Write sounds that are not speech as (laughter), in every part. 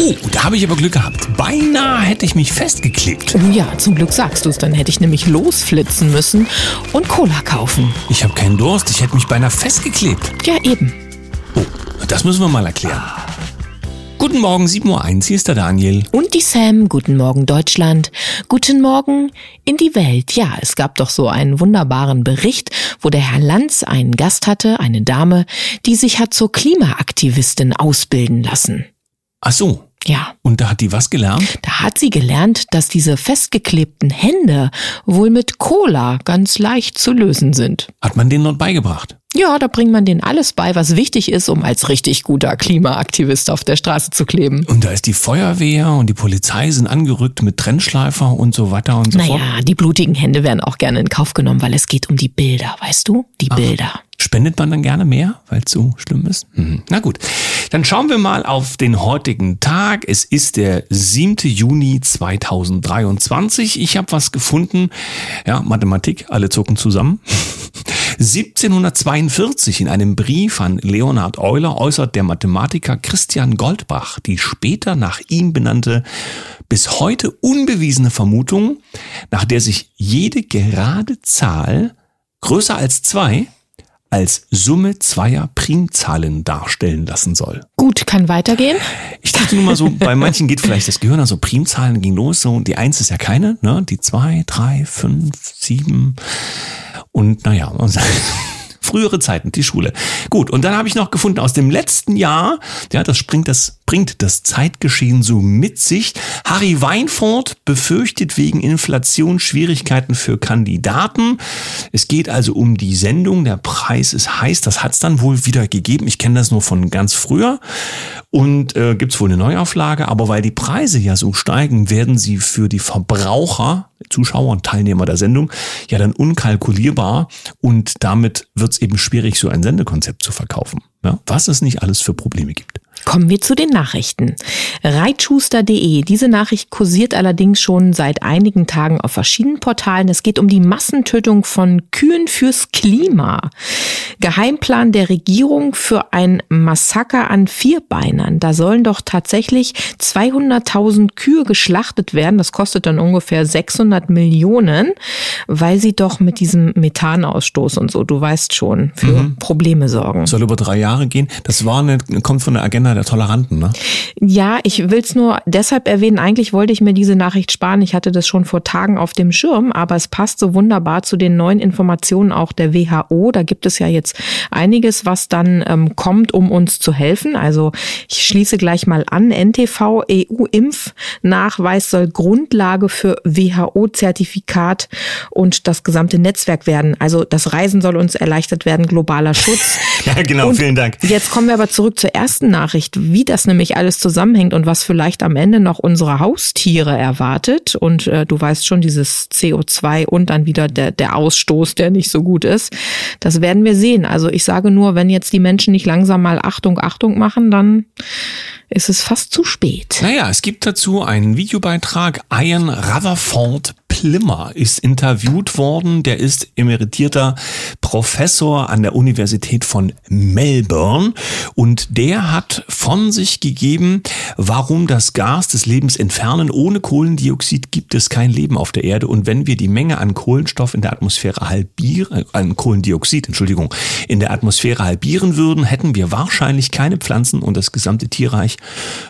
Oh, da habe ich aber Glück gehabt. Beinahe hätte ich mich festgeklebt. Oh ja, zum Glück sagst du es. Dann hätte ich nämlich losflitzen müssen und Cola kaufen. Ich habe keinen Durst, ich hätte mich beinahe festgeklebt. Ja, eben. Oh, das müssen wir mal erklären. Guten Morgen, 7.01 Uhr, hier ist der Daniel. Und die Sam, guten Morgen Deutschland, guten Morgen in die Welt. Ja, es gab doch so einen wunderbaren Bericht, wo der Herr Lanz einen Gast hatte, eine Dame, die sich hat zur Klimaaktivistin ausbilden lassen. Ach so. Ja. Und da hat die was gelernt? Da hat sie gelernt, dass diese festgeklebten Hände wohl mit Cola ganz leicht zu lösen sind. Hat man denen dort beigebracht? Ja, da bringt man denen alles bei, was wichtig ist, um als richtig guter Klimaaktivist auf der Straße zu kleben. Und da ist die Feuerwehr und die Polizei sind angerückt mit Trennschleifer und so weiter und so naja, fort. Naja, die blutigen Hände werden auch gerne in Kauf genommen, weil es geht um die Bilder, weißt du? Die Ach, Bilder. Spendet man dann gerne mehr, weil es so schlimm ist? Mhm. Na gut, dann schauen wir mal auf den heutigen Tag. Es ist der 7. Juni 2023. Ich habe was gefunden. Ja, Mathematik, alle zucken zusammen. (laughs) 1742 in einem Brief an Leonhard Euler äußert der Mathematiker Christian Goldbach die später nach ihm benannte, bis heute unbewiesene Vermutung, nach der sich jede gerade Zahl größer als zwei als Summe zweier Primzahlen darstellen lassen soll. Gut, kann weitergehen. Ich dachte nur mal so, bei manchen geht vielleicht das Gehirn, also Primzahlen ging los, so die Eins ist ja keine, ne? Die zwei, drei, fünf, sieben und naja, (laughs) frühere Zeiten, die Schule. Gut, und dann habe ich noch gefunden aus dem letzten Jahr, ja, das bringt das, bringt das Zeitgeschehen so mit sich. Harry Weinfurt befürchtet wegen Inflation Schwierigkeiten für Kandidaten. Es geht also um die Sendung, der Preis ist heiß, das hat es dann wohl wieder gegeben. Ich kenne das nur von ganz früher. Und äh, gibt es wohl eine Neuauflage, aber weil die Preise ja so steigen, werden sie für die Verbraucher, Zuschauer und Teilnehmer der Sendung, ja dann unkalkulierbar und damit wird es eben schwierig, so ein Sendekonzept zu verkaufen. Ja, was es nicht alles für Probleme gibt. Kommen wir zu den Nachrichten. Reitschuster.de. Diese Nachricht kursiert allerdings schon seit einigen Tagen auf verschiedenen Portalen. Es geht um die Massentötung von Kühen fürs Klima. Geheimplan der Regierung für ein Massaker an Vierbeinern. Da sollen doch tatsächlich 200.000 Kühe geschlachtet werden. Das kostet dann ungefähr 600 Millionen, weil sie doch mit diesem Methanausstoß und so, du weißt schon, für mhm. Probleme sorgen. Soll über drei Jahre gehen. Das war eine, kommt von der Agenda der Toleranten, ne? Ja, ich will es nur deshalb erwähnen. Eigentlich wollte ich mir diese Nachricht sparen. Ich hatte das schon vor Tagen auf dem Schirm, aber es passt so wunderbar zu den neuen Informationen auch der WHO. Da gibt es ja jetzt einiges, was dann ähm, kommt, um uns zu helfen. Also ich schließe gleich mal an. NTV EU-Impfnachweis soll Grundlage für WHO-Zertifikat und das gesamte Netzwerk werden. Also das Reisen soll uns erleichtert werden, globaler Schutz. (laughs) ja, genau, und vielen Dank. Jetzt kommen wir aber zurück zur ersten Nachricht, wie das nämlich alles zusammenhängt und was vielleicht am Ende noch unsere Haustiere erwartet. Und äh, du weißt schon, dieses CO2 und dann wieder der, der Ausstoß, der nicht so gut ist. Das werden wir sehen. Also ich sage nur, wenn jetzt die Menschen nicht langsam mal Achtung, Achtung machen, dann ist es fast zu spät. Naja, es gibt dazu einen Videobeitrag. Ian Rutherford Plimmer ist interviewt worden. Der ist emeritierter Professor an der Universität von Melbourne und der hat von sich gegeben, warum das Gas des Lebens entfernen. Ohne Kohlendioxid gibt es kein Leben auf der Erde und wenn wir die Menge an Kohlenstoff in der Atmosphäre halbieren, äh, an Kohlendioxid, Entschuldigung, in der Atmosphäre halbieren würden, hätten wir wahrscheinlich keine Pflanzen und das gesamte Tierreich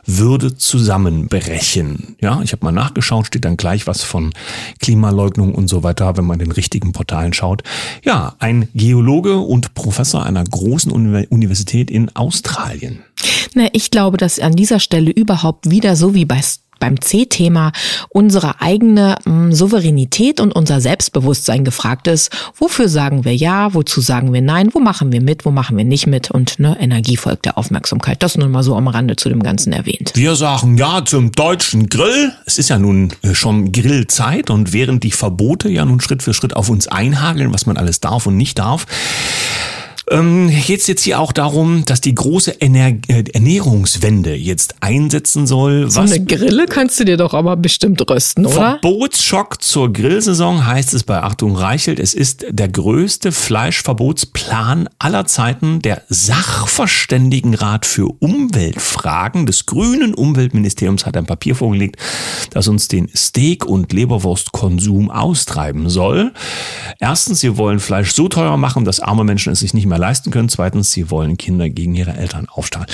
würde zusammenbrechen. Ja, ich habe mal nachgeschaut, steht dann gleich was von Klimaleugnung und so weiter, wenn man den richtigen Portalen schaut. Ja, ein Geologe und Professor einer großen Universität in Australien. Na, ich glaube, dass an dieser Stelle überhaupt wieder so wie bei beim C-Thema unsere eigene hm, Souveränität und unser Selbstbewusstsein gefragt ist. Wofür sagen wir ja, wozu sagen wir nein, wo machen wir mit, wo machen wir nicht mit und ne, Energie folgt der Aufmerksamkeit. Das nur mal so am Rande zu dem Ganzen erwähnt. Wir sagen ja zum deutschen Grill. Es ist ja nun äh, schon Grillzeit und während die Verbote ja nun Schritt für Schritt auf uns einhageln, was man alles darf und nicht darf, Ähm, Geht es jetzt hier auch darum, dass die große Ener äh, Ernährungswende jetzt einsetzen soll? So Was eine Grille kannst du dir doch aber bestimmt rösten, oder? Verbotsschock zur Grillsaison heißt es bei Achtung Reichelt. Es ist der größte Fleischverbotsplan aller Zeiten. Der Sachverständigenrat für Umweltfragen des grünen Umweltministeriums hat ein Papier vorgelegt, das uns den Steak- und Leberwurstkonsum austreiben soll. Erstens, sie wollen Fleisch so teuer machen, dass arme Menschen es sich nicht mehr leisten können. Zweitens, sie wollen Kinder gegen ihre Eltern aufstahlen.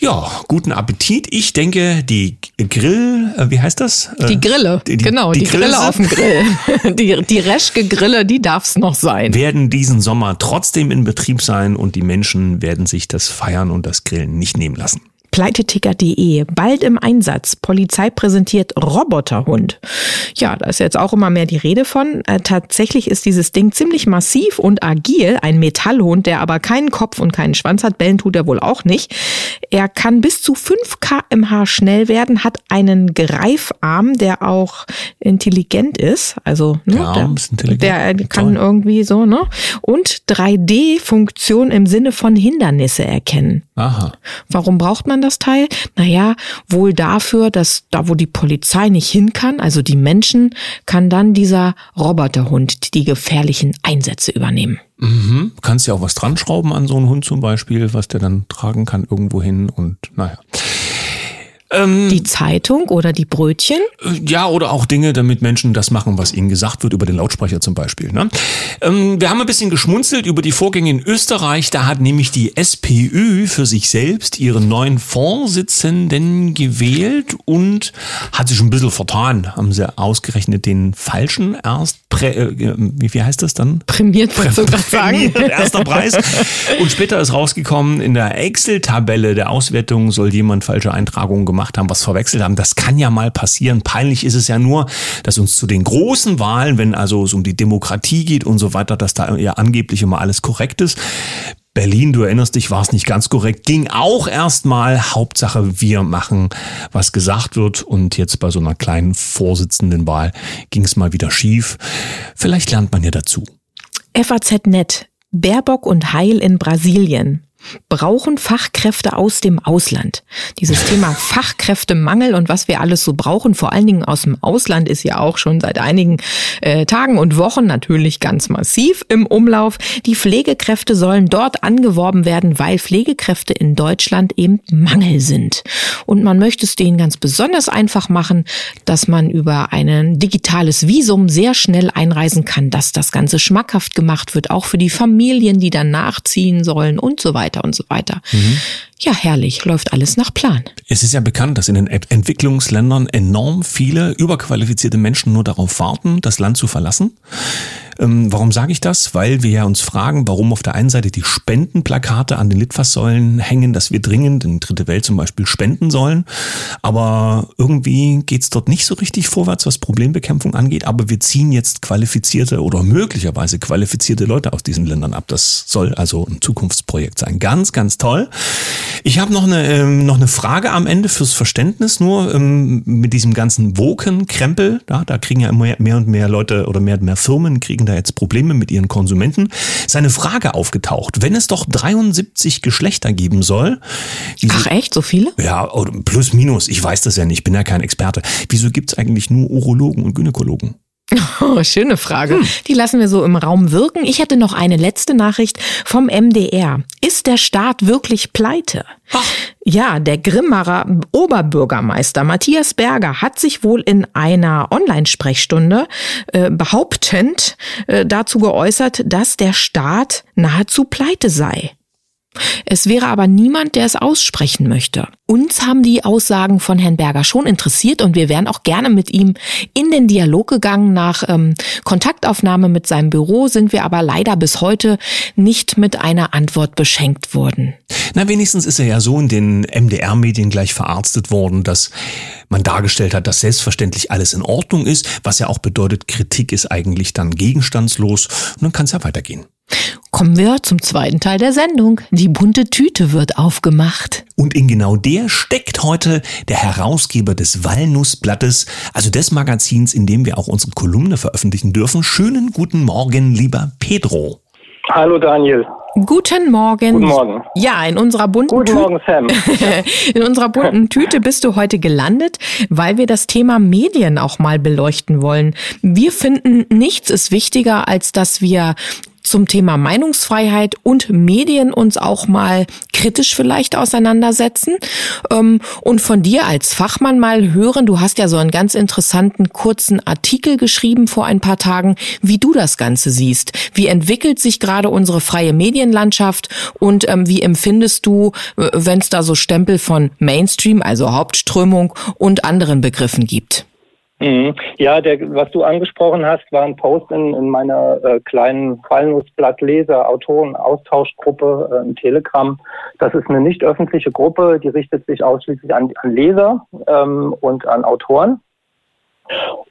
Ja, guten Appetit. Ich denke, die Grill, äh, wie heißt das? Äh, Die Grille, die- genau, die die, Grille Grille auf dem Grill. (laughs) Die, die Reschke Grille, die darf's noch sein. werden diesen Sommer trotzdem in Betrieb sein und die Menschen werden sich das Feiern und das Grillen nicht nehmen lassen. Pleiteticker.de, bald im Einsatz. Polizei präsentiert Roboterhund. Ja, da ist jetzt auch immer mehr die Rede von. Äh, tatsächlich ist dieses Ding ziemlich massiv und agil. Ein Metallhund, der aber keinen Kopf und keinen Schwanz hat. Bellen tut er wohl auch nicht. Er kann bis zu 5 kmh schnell werden, hat einen Greifarm, der auch intelligent ist. Also, ne, Der Arm ist intelligent. der kann Toll. irgendwie so, ne? Und 3D-Funktion im Sinne von Hindernisse erkennen. Aha. Warum braucht man das Teil? Naja, wohl dafür, dass da, wo die Polizei nicht hin kann, also die Menschen, kann dann dieser Roboterhund die gefährlichen Einsätze übernehmen. Mhm. Kannst ja auch was dran schrauben an so einen Hund zum Beispiel, was der dann tragen kann irgendwo hin und naja. Ähm, Die Zeitung oder die Brötchen? Ja, oder auch Dinge, damit Menschen das machen, was ihnen gesagt wird, über den Lautsprecher zum Beispiel. Ne? Ähm, wir haben ein bisschen geschmunzelt über die Vorgänge in Österreich. Da hat nämlich die SPÖ für sich selbst ihren neuen Vorsitzenden gewählt und hat sich ein bisschen vertan. Haben sie ausgerechnet den falschen erst, prä, äh, wie, wie heißt das dann? Prämiert, du gerade sagen? Erster Preis. Und später ist rausgekommen, in der Excel-Tabelle der Auswertung soll jemand falsche Eintragungen gemacht haben, was verwechselt haben. Das kann ja mal passieren. Peinlich ist es ja nur, dass uns zu den großen Wahlen, wenn also es um die Demokratie geht und so weiter, dass da ja angeblich immer alles korrekt ist. Berlin, du erinnerst dich, war es nicht ganz korrekt, ging auch erstmal. Hauptsache, wir machen, was gesagt wird. Und jetzt bei so einer kleinen Vorsitzendenwahl ging es mal wieder schief. Vielleicht lernt man ja dazu. FAZ Net. Baerbock und Heil in Brasilien. Brauchen Fachkräfte aus dem Ausland. Dieses Thema (laughs) Fachkräftemangel und was wir alles so brauchen, vor allen Dingen aus dem Ausland, ist ja auch schon seit einigen äh, Tagen und Wochen natürlich ganz massiv im Umlauf. Die Pflegekräfte sollen dort angeworben werden, weil Pflegekräfte in Deutschland eben Mangel sind. Und man möchte es denen ganz besonders einfach machen, dass man über ein digitales Visum sehr schnell einreisen kann, dass das Ganze schmackhaft gemacht wird, auch für die Familien, die dann nachziehen sollen und so weiter und so weiter. Ja, herrlich, läuft alles nach Plan. Es ist ja bekannt, dass in den Ent- Entwicklungsländern enorm viele überqualifizierte Menschen nur darauf warten, das Land zu verlassen. Ähm, warum sage ich das? Weil wir ja uns fragen, warum auf der einen Seite die Spendenplakate an den Litfaßsäulen hängen, dass wir dringend in Dritte Welt zum Beispiel spenden sollen. Aber irgendwie geht's dort nicht so richtig vorwärts, was Problembekämpfung angeht. Aber wir ziehen jetzt qualifizierte oder möglicherweise qualifizierte Leute aus diesen Ländern ab. Das soll also ein Zukunftsprojekt sein. Ganz, ganz toll. Ich habe noch eine, ähm, noch eine Frage am Ende fürs Verständnis nur ähm, mit diesem ganzen Woken-Krempel. Da, da kriegen ja immer mehr und mehr Leute oder mehr und mehr Firmen kriegen da jetzt Probleme mit ihren Konsumenten. Ist eine Frage aufgetaucht. Wenn es doch 73 Geschlechter geben soll, wieso, Ach echt, so viele? ja, plus minus, ich weiß das ja nicht, bin ja kein Experte. Wieso gibt's eigentlich nur Urologen und Gynäkologen? (laughs) Oh, schöne Frage. Die lassen wir so im Raum wirken. Ich hätte noch eine letzte Nachricht vom MDR. Ist der Staat wirklich pleite? Ja, der Grimmacher Oberbürgermeister Matthias Berger hat sich wohl in einer Online-Sprechstunde äh, behauptend äh, dazu geäußert, dass der Staat nahezu pleite sei. Es wäre aber niemand, der es aussprechen möchte. Uns haben die Aussagen von Herrn Berger schon interessiert und wir wären auch gerne mit ihm in den Dialog gegangen. Nach ähm, Kontaktaufnahme mit seinem Büro sind wir aber leider bis heute nicht mit einer Antwort beschenkt worden. Na, wenigstens ist er ja so in den MDR-Medien gleich verarztet worden, dass man dargestellt hat, dass selbstverständlich alles in Ordnung ist, was ja auch bedeutet, Kritik ist eigentlich dann gegenstandslos und dann kann es ja weitergehen. Kommen wir zum zweiten Teil der Sendung. Die bunte Tüte wird aufgemacht. Und in genau der steckt heute der Herausgeber des Walnussblattes, also des Magazins, in dem wir auch unsere Kolumne veröffentlichen dürfen. Schönen guten Morgen, lieber Pedro. Hallo Daniel. Guten Morgen. Guten Morgen. Ja, in unserer bunten Guten Morgen, Sam. (laughs) in unserer bunten Tüte bist du heute gelandet, weil wir das Thema Medien auch mal beleuchten wollen. Wir finden, nichts ist wichtiger, als dass wir zum Thema Meinungsfreiheit und Medien uns auch mal kritisch vielleicht auseinandersetzen ähm, und von dir als Fachmann mal hören. Du hast ja so einen ganz interessanten kurzen Artikel geschrieben vor ein paar Tagen, wie du das Ganze siehst. Wie entwickelt sich gerade unsere freie Medienlandschaft und ähm, wie empfindest du, äh, wenn es da so Stempel von Mainstream, also Hauptströmung und anderen Begriffen gibt? Mhm. Ja, der, was du angesprochen hast, war ein Post in, in meiner äh, kleinen Fallnussblatt Leser Autoren Austauschgruppe äh, in Telegram. Das ist eine nicht öffentliche Gruppe, die richtet sich ausschließlich an, an Leser ähm, und an Autoren.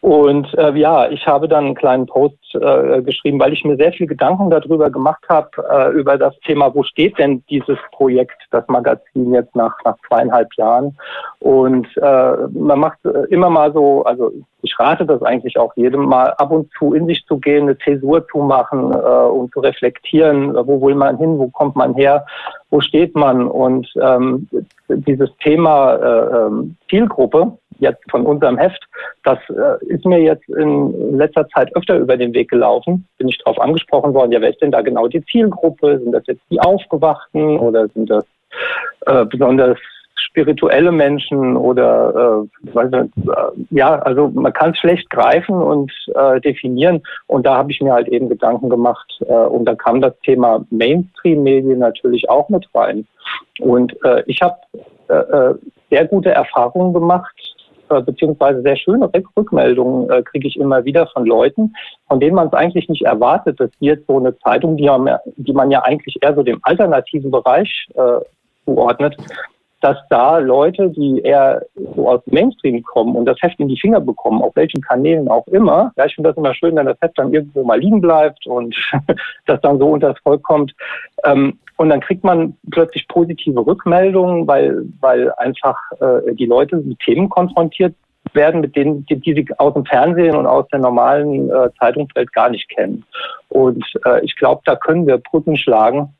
Und äh, ja, ich habe dann einen kleinen Post äh, geschrieben, weil ich mir sehr viel Gedanken darüber gemacht habe, äh, über das Thema, wo steht denn dieses Projekt, das Magazin jetzt nach, nach zweieinhalb Jahren. Und äh, man macht immer mal so, also ich rate das eigentlich auch jedem mal, ab und zu in sich zu gehen, eine Zäsur zu machen äh, und zu reflektieren, wo will man hin, wo kommt man her, wo steht man. Und ähm, dieses Thema äh, ähm, Zielgruppe, jetzt von unserem Heft, das äh, ist mir jetzt in letzter Zeit öfter über den Weg gelaufen. Bin ich darauf angesprochen worden, ja, wer ist denn da genau die Zielgruppe? Sind das jetzt die Aufgewachten oder sind das äh, besonders spirituelle Menschen oder äh, äh, ja, also man kann es schlecht greifen und äh, definieren. Und da habe ich mir halt eben Gedanken gemacht. Äh, und da kam das Thema Mainstream-Medien natürlich auch mit rein. Und äh, ich habe äh, äh sehr gute Erfahrungen gemacht äh, beziehungsweise sehr schöne Rückmeldungen äh, kriege ich immer wieder von Leuten, von denen man es eigentlich nicht erwartet, dass jetzt so eine Zeitung, die man, die man ja eigentlich eher so dem alternativen Bereich äh, zuordnet, dass da Leute, die eher so aus dem Mainstream kommen und das Heft in die Finger bekommen, auf welchen Kanälen auch immer, ja, ich finde das immer schön, wenn das Heft dann irgendwo mal liegen bleibt und (laughs) das dann so unter das Volk kommt. Ähm, und dann kriegt man plötzlich positive Rückmeldungen, weil, weil einfach äh, die Leute mit Themen konfrontiert werden, mit denen, die, die sie aus dem Fernsehen und aus der normalen äh, Zeitungswelt gar nicht kennen. Und äh, ich glaube, da können wir Brücken schlagen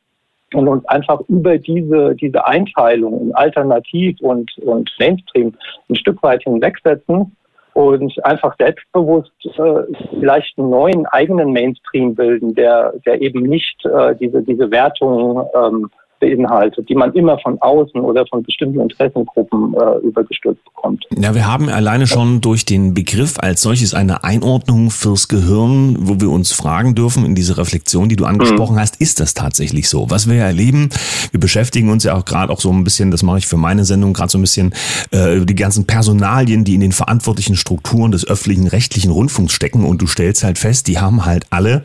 und uns einfach über diese, diese Einteilung in Alternativ und, und Mainstream ein Stück weit hinwegsetzen und einfach selbstbewusst äh, vielleicht einen neuen eigenen Mainstream bilden, der, der eben nicht äh, diese, diese Wertung ähm, beinhaltet, die man immer von außen oder von bestimmten Interessengruppen äh, übergestülpt bekommt. Ja, wir haben alleine schon durch den Begriff als solches eine Einordnung fürs Gehirn, wo wir uns fragen dürfen in diese Reflexion, die du angesprochen mhm. hast, ist das tatsächlich so? Was wir erleben, wir beschäftigen uns ja auch gerade auch so ein bisschen, das mache ich für meine Sendung gerade so ein bisschen, äh, die ganzen Personalien, die in den verantwortlichen Strukturen des öffentlichen rechtlichen Rundfunks stecken und du stellst halt fest, die haben halt alle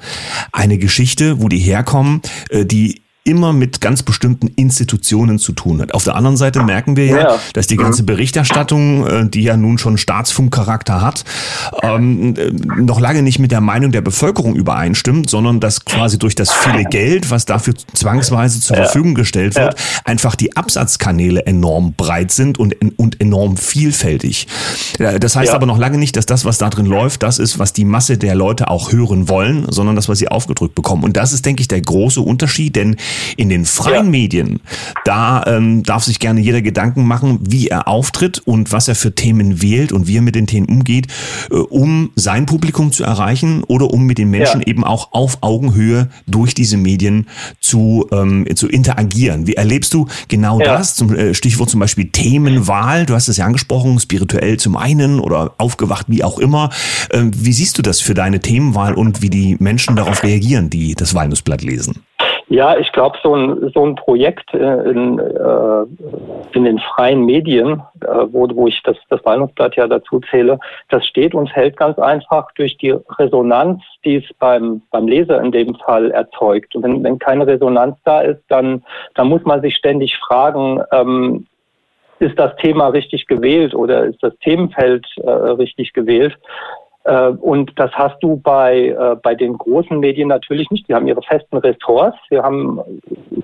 eine Geschichte, wo die herkommen, äh, die immer mit ganz bestimmten Institutionen zu tun hat. Auf der anderen Seite merken wir ja, ja. dass die ganze mhm. Berichterstattung, äh, die ja nun schon Staatsfunkcharakter hat, ähm, äh, noch lange nicht mit der Meinung der Bevölkerung übereinstimmt, sondern dass quasi durch das viele Geld, was dafür zwangsweise zur ja. Verfügung gestellt wird, einfach die Absatzkanäle enorm breit sind und, und enorm vielfältig. Das heißt aber noch lange nicht, dass das, was da drin läuft, das ist, was die Masse der Leute auch hören wollen, sondern das, was sie aufgedrückt bekommen. Und das ist, denke ich, der große Unterschied, denn in den freien ja. Medien, da ähm, darf sich gerne jeder Gedanken machen, wie er auftritt und was er für Themen wählt und wie er mit den Themen umgeht, äh, um sein Publikum zu erreichen oder um mit den Menschen ja. eben auch auf Augenhöhe durch diese Medien zu, ähm, zu interagieren. Wie erlebst du genau ja. das? Zum äh, Stichwort zum Beispiel Themenwahl. Du hast es ja angesprochen, spirituell zum einen oder aufgewacht, wie auch immer. Ähm, wie siehst du das für deine Themenwahl und wie die Menschen darauf reagieren, die das Walnussblatt lesen? Ja, ich glaube, so ein, so ein Projekt äh, in, äh, in den freien Medien, äh, wo, wo ich das, das Meinungsblatt ja dazu zähle, das steht und hält ganz einfach durch die Resonanz, die es beim, beim Leser in dem Fall erzeugt. Und wenn, wenn keine Resonanz da ist, dann, dann muss man sich ständig fragen, ähm, ist das Thema richtig gewählt oder ist das Themenfeld äh, richtig gewählt? Äh, und das hast du bei, äh, bei den großen Medien natürlich nicht. Die haben ihre festen Ressorts. Sie haben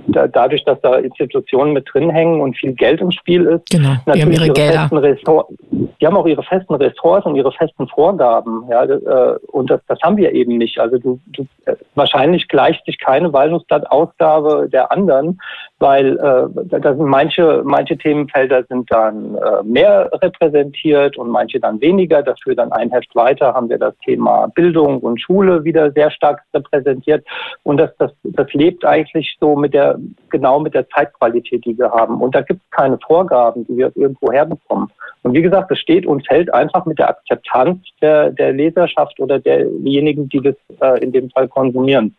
da, dadurch, dass da Institutionen mit drin hängen und viel Geld im Spiel ist, genau, die haben ihre, ihre. Festen Ressorts, die haben auch ihre festen Ressorts und ihre festen Vorgaben. Ja, äh, und das, das haben wir eben nicht. Also du, du wahrscheinlich gleicht sich keine Walnussblatt-Ausgabe der anderen, weil äh, da sind manche, manche Themenfelder sind dann äh, mehr repräsentiert und manche dann weniger. Dafür dann ein Heft weiter haben wir das Thema Bildung und Schule wieder sehr stark repräsentiert. Und das, das, das lebt eigentlich so mit der, genau mit der Zeitqualität, die wir haben. Und da gibt es keine Vorgaben, die wir irgendwo herbekommen. Und wie gesagt, es steht und fällt einfach mit der Akzeptanz der, der Leserschaft oder derjenigen, die das äh, in dem Fall konsumieren.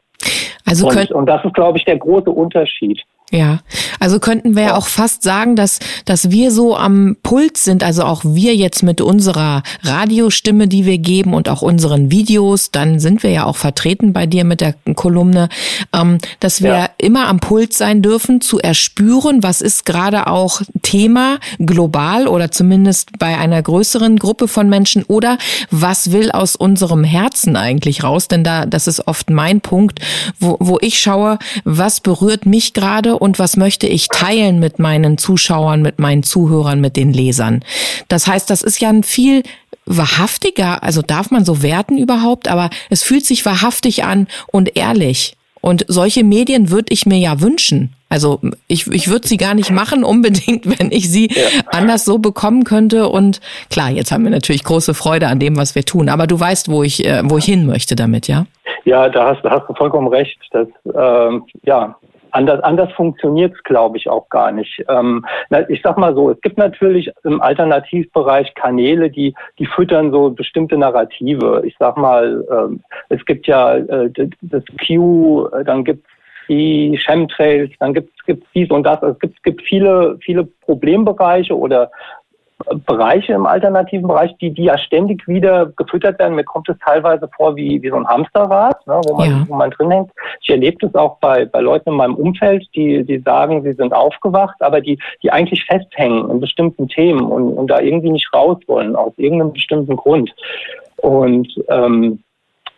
Also und, und das ist, glaube ich, der große Unterschied. Ja, also könnten wir ja auch fast sagen, dass, dass wir so am Puls sind, also auch wir jetzt mit unserer Radiostimme, die wir geben und auch unseren Videos, dann sind wir ja auch vertreten bei dir mit der Kolumne, ähm, dass wir ja. immer am Puls sein dürfen, zu erspüren, was ist gerade auch Thema global oder zumindest bei einer größeren Gruppe von Menschen oder was will aus unserem Herzen eigentlich raus, denn da, das ist oft mein Punkt, wo, wo ich schaue, was berührt mich gerade und was möchte ich teilen mit meinen Zuschauern, mit meinen Zuhörern, mit den Lesern. Das heißt, das ist ja ein viel wahrhaftiger, also darf man so werten überhaupt, aber es fühlt sich wahrhaftig an und ehrlich. Und solche Medien würde ich mir ja wünschen. Also ich, ich würde sie gar nicht machen unbedingt, (laughs) wenn ich sie ja. anders so bekommen könnte. Und klar, jetzt haben wir natürlich große Freude an dem, was wir tun. Aber du weißt, wo ich, äh, wo ich hin möchte damit, ja? Ja, da hast, da hast du vollkommen recht. Das, ähm, ja, Anders, anders funktioniert es, glaube ich, auch gar nicht. Ähm, ich sag mal so, es gibt natürlich im Alternativbereich Kanäle, die, die füttern so bestimmte Narrative. Ich sag mal, ähm, es gibt ja äh, das Q, dann gibt es die Chemtrails, dann gibt es dies und das. Also es gibt, gibt viele, viele Problembereiche oder Bereiche im alternativen Bereich, die, die ja ständig wieder gefüttert werden. Mir kommt es teilweise vor wie, wie so ein Hamsterrad, ne, wo, man, ja. wo man drin hängt. Ich erlebe das auch bei, bei Leuten in meinem Umfeld, die, die sagen, sie sind aufgewacht, aber die, die eigentlich festhängen in bestimmten Themen und, und da irgendwie nicht raus wollen, aus irgendeinem bestimmten Grund. Und ähm,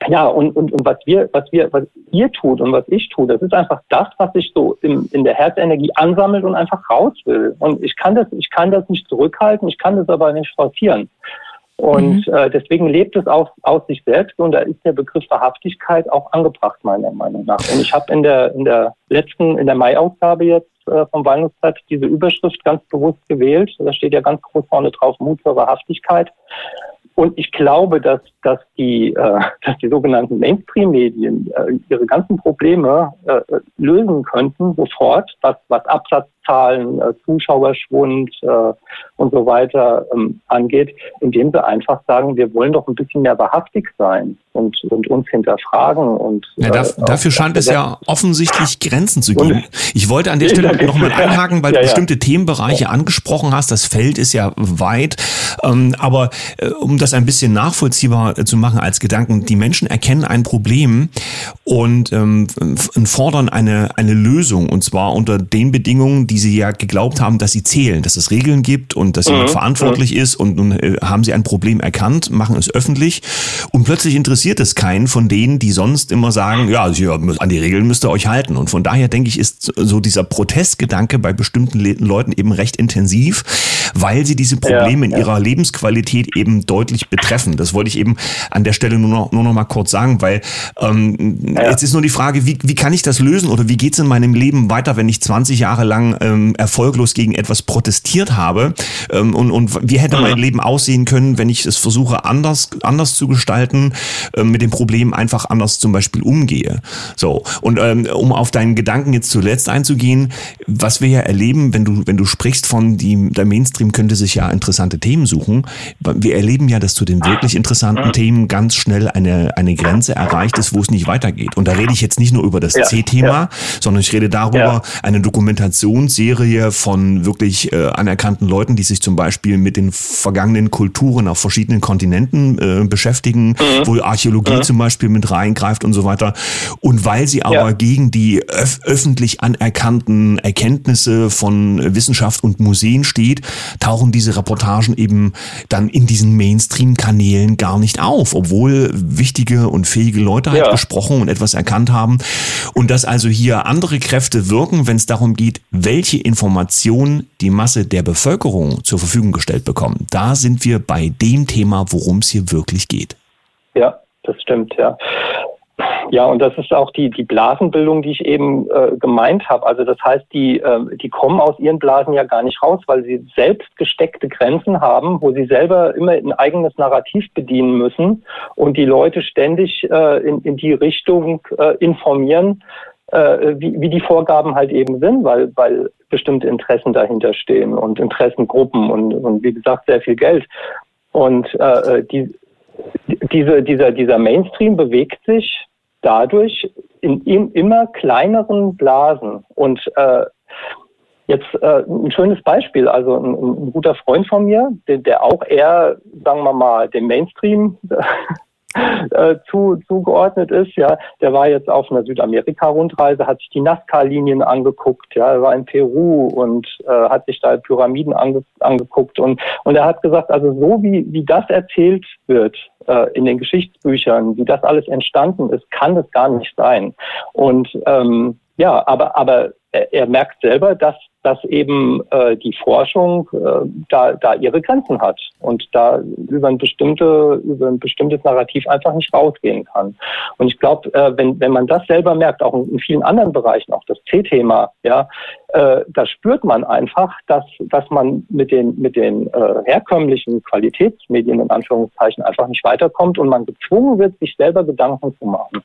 ja, und, und, und was wir, was wir, was ihr tut und was ich tue, das ist einfach das, was sich so in, in der Herzenergie ansammelt und einfach raus will. Und ich kann das, ich kann das nicht zurückhalten, ich kann das aber nicht forcieren. Und mhm. äh, deswegen lebt es aus, aus sich selbst und da ist der Begriff Wahrhaftigkeit auch angebracht, meiner Meinung nach. Und ich habe in der, in der letzten, in der Mai-Ausgabe jetzt äh, vom Walnusszeit diese Überschrift ganz bewusst gewählt. Da steht ja ganz groß vorne drauf, Mut zur Wahrhaftigkeit. Und ich glaube, dass, dass, die, äh, (laughs) dass die sogenannten Mainstream-Medien äh, ihre ganzen Probleme äh, lösen könnten sofort, was, was Absatzzahlen, äh, Zuschauerschwund äh, und so weiter ähm, angeht, indem sie einfach sagen, wir wollen doch ein bisschen mehr wahrhaftig sein und, und uns hinterfragen. Und, ja, da, äh, dafür scheint es ja offensichtlich Grenzen zu geben. Ich wollte an der Stelle nochmal einhaken, weil (laughs) ja, du bestimmte ja. Themenbereiche angesprochen hast. Das Feld ist ja weit. Ähm, aber äh, um das ein bisschen nachvollziehbar zu machen als Gedanken, die Menschen erkennen ein Problem und ähm, fordern eine, eine Lösung. Und zwar unter den Bedingungen, die sie ja geglaubt haben, dass sie zählen, dass es Regeln gibt und dass jemand mhm. verantwortlich mhm. ist. Und nun äh, haben sie ein Problem erkannt, machen es öffentlich. Und plötzlich interessiert es keinen von denen, die sonst immer sagen, ja, an die Regeln müsst ihr euch halten. Und von daher denke ich, ist so dieser Protestgedanke bei bestimmten Leuten eben recht intensiv, weil sie diese Probleme ja, ja. in ihrer Lebensqualität eben deutlich betreffen. Das wollte ich eben an der Stelle nur noch, nur noch mal kurz sagen, weil ähm, ja. jetzt ist nur die Frage, wie, wie kann ich das lösen oder wie geht es in meinem Leben weiter, wenn ich 20 Jahre lang ähm, erfolglos gegen etwas protestiert habe ähm, und, und wie hätte mein Leben aussehen können, wenn ich es versuche anders, anders zu gestalten, äh, mit dem Problem einfach anders zum Beispiel umgehe. So, und ähm, um auf deinen Gedanken jetzt zuletzt einzugehen, was wir ja erleben, wenn du, wenn du sprichst von die, der Mainstream könnte sich ja interessante Themen suchen, wir erleben ja, dass zu den wirklich interessanten Themen ganz schnell eine, eine Grenze erreicht ist, wo es nicht weitergeht. Und da rede ich jetzt nicht nur über das ja, C-Thema, ja. sondern ich rede darüber, ja. eine Dokumentationsserie von wirklich äh, anerkannten Leuten, die sich zum Beispiel mit den vergangenen Kulturen auf verschiedenen Kontinenten äh, beschäftigen, mhm. wo Archäologie mhm. zum Beispiel mit reingreift und so weiter. Und weil sie aber gegen die öf öffentlich anerkannten Erkenntnisse von Wissenschaft und Museen steht, tauchen diese Reportagen eben dann in diesen Mainstream-Kanälen gar nicht auf, obwohl wichtige und fähige Leute halt ja. gesprochen und etwas erkannt haben. Und dass also hier andere Kräfte wirken, wenn es darum geht, welche Informationen die Masse der Bevölkerung zur Verfügung gestellt bekommen. Da sind wir bei dem Thema, worum es hier wirklich geht. Ja, das stimmt, ja. Ja, und das ist auch die, die Blasenbildung, die ich eben äh, gemeint habe. Also das heißt, die, äh, die kommen aus ihren Blasen ja gar nicht raus, weil sie selbst gesteckte Grenzen haben, wo sie selber immer ein eigenes Narrativ bedienen müssen und die Leute ständig äh, in, in die Richtung äh, informieren, äh, wie, wie die Vorgaben halt eben sind, weil, weil bestimmte Interessen dahinter stehen und Interessengruppen und, und wie gesagt sehr viel Geld. Und äh, äh die, diese, dieser, dieser Mainstream bewegt sich dadurch in, in immer kleineren Blasen. Und äh, jetzt äh, ein schönes Beispiel, also ein, ein guter Freund von mir, der, der auch eher, sagen wir mal, dem Mainstream (laughs) äh, zu, zugeordnet ist. Ja, der war jetzt auf einer Südamerika-Rundreise, hat sich die Nazca-Linien angeguckt. Ja, er war in Peru und äh, hat sich da Pyramiden ange, angeguckt und und er hat gesagt, also so wie wie das erzählt wird äh, in den Geschichtsbüchern, wie das alles entstanden ist, kann es gar nicht sein. Und ähm, ja, aber aber er, er merkt selber, dass dass eben äh, die Forschung äh, da, da ihre Grenzen hat und da über ein, bestimmte, über ein bestimmtes Narrativ einfach nicht rausgehen kann. Und ich glaube, äh, wenn, wenn man das selber merkt, auch in, in vielen anderen Bereichen, auch das C-Thema, ja, äh, da spürt man einfach, dass, dass man mit den, mit den äh, herkömmlichen Qualitätsmedien in Anführungszeichen einfach nicht weiterkommt und man gezwungen wird, sich selber Gedanken zu machen.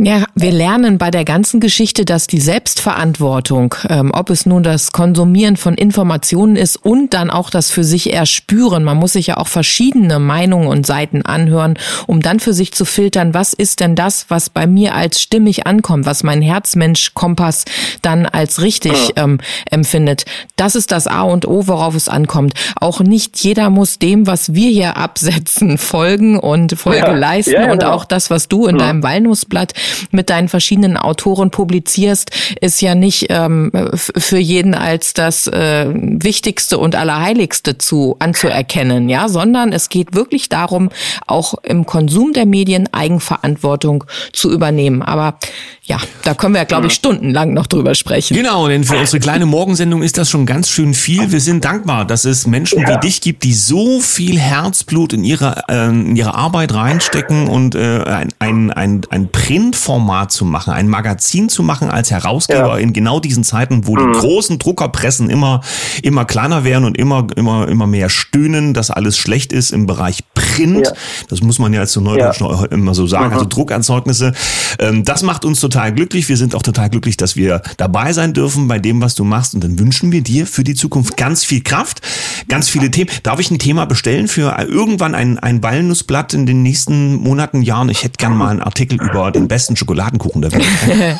Ja, wir lernen bei der ganzen Geschichte, dass die Selbstverantwortung, ähm, ob es nun das Konsumieren von Informationen ist und dann auch das für sich erspüren, man muss sich ja auch verschiedene Meinungen und Seiten anhören, um dann für sich zu filtern, was ist denn das, was bei mir als stimmig ankommt, was mein Herzmensch-Kompass dann als richtig ähm, empfindet. Das ist das A und O, worauf es ankommt. Auch nicht jeder muss dem, was wir hier absetzen, (laughs) folgen und Folge ja. leisten ja, und genau. auch das, was du in deinem Walnussblatt mit deinen verschiedenen Autoren publizierst, ist ja nicht ähm, für jeden als das äh, Wichtigste und Allerheiligste zu anzuerkennen, ja, sondern es geht wirklich darum, auch im Konsum der Medien Eigenverantwortung zu übernehmen. Aber ja, da können wir, glaube ich, stundenlang noch drüber sprechen. Genau, denn für unsere kleine Morgensendung ist das schon ganz schön viel. Wir sind dankbar, dass es Menschen ja. wie dich gibt, die so viel Herzblut in ihre, äh, in ihre Arbeit reinstecken und äh, ein, ein, ein, ein Print Printformat zu machen, ein Magazin zu machen als Herausgeber ja. in genau diesen Zeiten, wo mhm. die großen Druckerpressen immer, immer kleiner werden und immer, immer, immer mehr stöhnen, dass alles schlecht ist im Bereich Print. Ja. Das muss man ja als so Neudeutsch ja. immer so sagen, also mhm. also Druckerzeugnisse. Ähm, das macht uns total glücklich. Wir sind auch total glücklich, dass wir dabei sein dürfen bei dem, was du machst. Und dann wünschen wir dir für die Zukunft ganz viel Kraft, ganz viele Themen. Darf ich ein Thema bestellen für irgendwann ein, ein Walnussblatt in den nächsten Monaten, Jahren? Ich hätte gern mal einen Artikel über den besten Schokoladenkuchen der Welt. (laughs)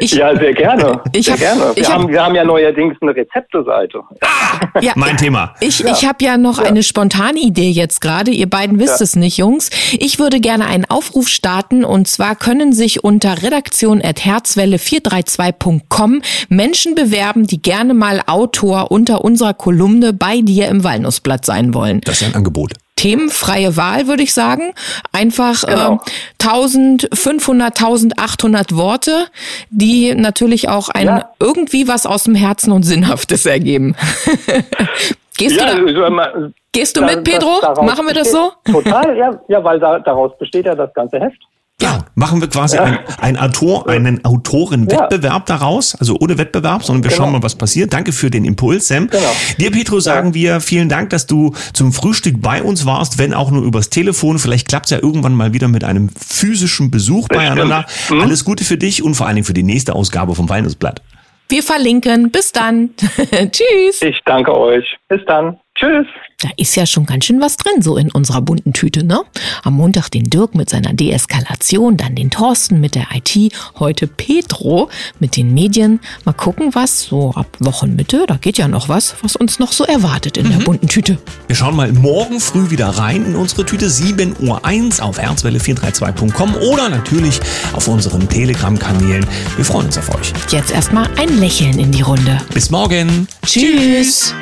Ich, ja, sehr gerne. (laughs) Ich sehr hab, gerne. Wir, hab, haben, wir haben ja neuerdings eine Rezepteseite. Ah, ja, mein Thema. Ich, ja. ich habe ja noch ja. eine spontane Idee jetzt gerade. Ihr beiden wisst ja. es nicht, Jungs. Ich würde gerne einen Aufruf starten und zwar können sich unter redaktion.herzwelle432.com Menschen bewerben, die gerne mal Autor unter unserer Kolumne bei dir im Walnussblatt sein wollen. Das ist ein Angebot themenfreie Wahl, würde ich sagen. Einfach genau. äh, 1500, 1800 Worte, die natürlich auch ein ja. irgendwie was aus dem Herzen und Sinnhaftes ergeben. (laughs) Gehst ja, du da, Gehst du mit, Pedro? Machen wir das so? Total, ja, ja weil da, daraus besteht ja das ganze Heft. Ja, machen wir quasi ja. ein, ein Autor, einen Autorenwettbewerb ja. daraus, also ohne Wettbewerb, sondern wir genau. schauen mal, was passiert. Danke für den Impuls, Sam. Genau. Dir, Petro, sagen ja. wir vielen Dank, dass du zum Frühstück bei uns warst, wenn auch nur übers Telefon. Vielleicht klappt es ja irgendwann mal wieder mit einem physischen Besuch Bestimmt. beieinander. Hm? Alles Gute für dich und vor allen Dingen für die nächste Ausgabe vom Weihnachtsblatt. Wir verlinken. Bis dann. (laughs) Tschüss. Ich danke euch. Bis dann. Tschüss. Da ist ja schon ganz schön was drin, so in unserer bunten Tüte, ne? Am Montag den Dirk mit seiner Deeskalation, dann den Thorsten mit der IT, heute Petro mit den Medien. Mal gucken, was so ab Wochenmitte, da geht ja noch was, was uns noch so erwartet in der bunten Tüte. Wir schauen mal morgen früh wieder rein in unsere Tüte 7 Uhr 1 auf herzwelle432.com oder natürlich auf unseren Telegram-Kanälen. Wir freuen uns auf euch. Jetzt erstmal ein Lächeln in die Runde. Bis morgen. Tschüss.